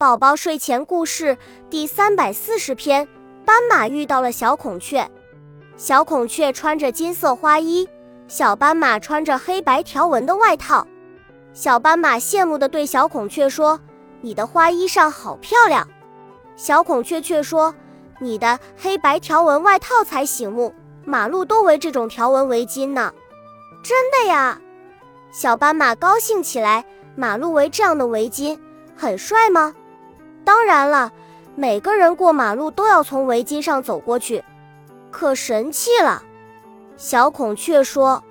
宝宝睡前故事第三百四十篇：斑马遇到了小孔雀。小孔雀穿着金色花衣，小斑马穿着黑白条纹的外套。小斑马羡慕地对小孔雀说：“你的花衣裳好漂亮。”小孔雀却说：“你的黑白条纹外套才醒目，马路都围这种条纹围巾呢。”真的呀！小斑马高兴起来：“马路围这样的围巾，很帅吗？”当然了，每个人过马路都要从围巾上走过去，可神气了。小孔雀说。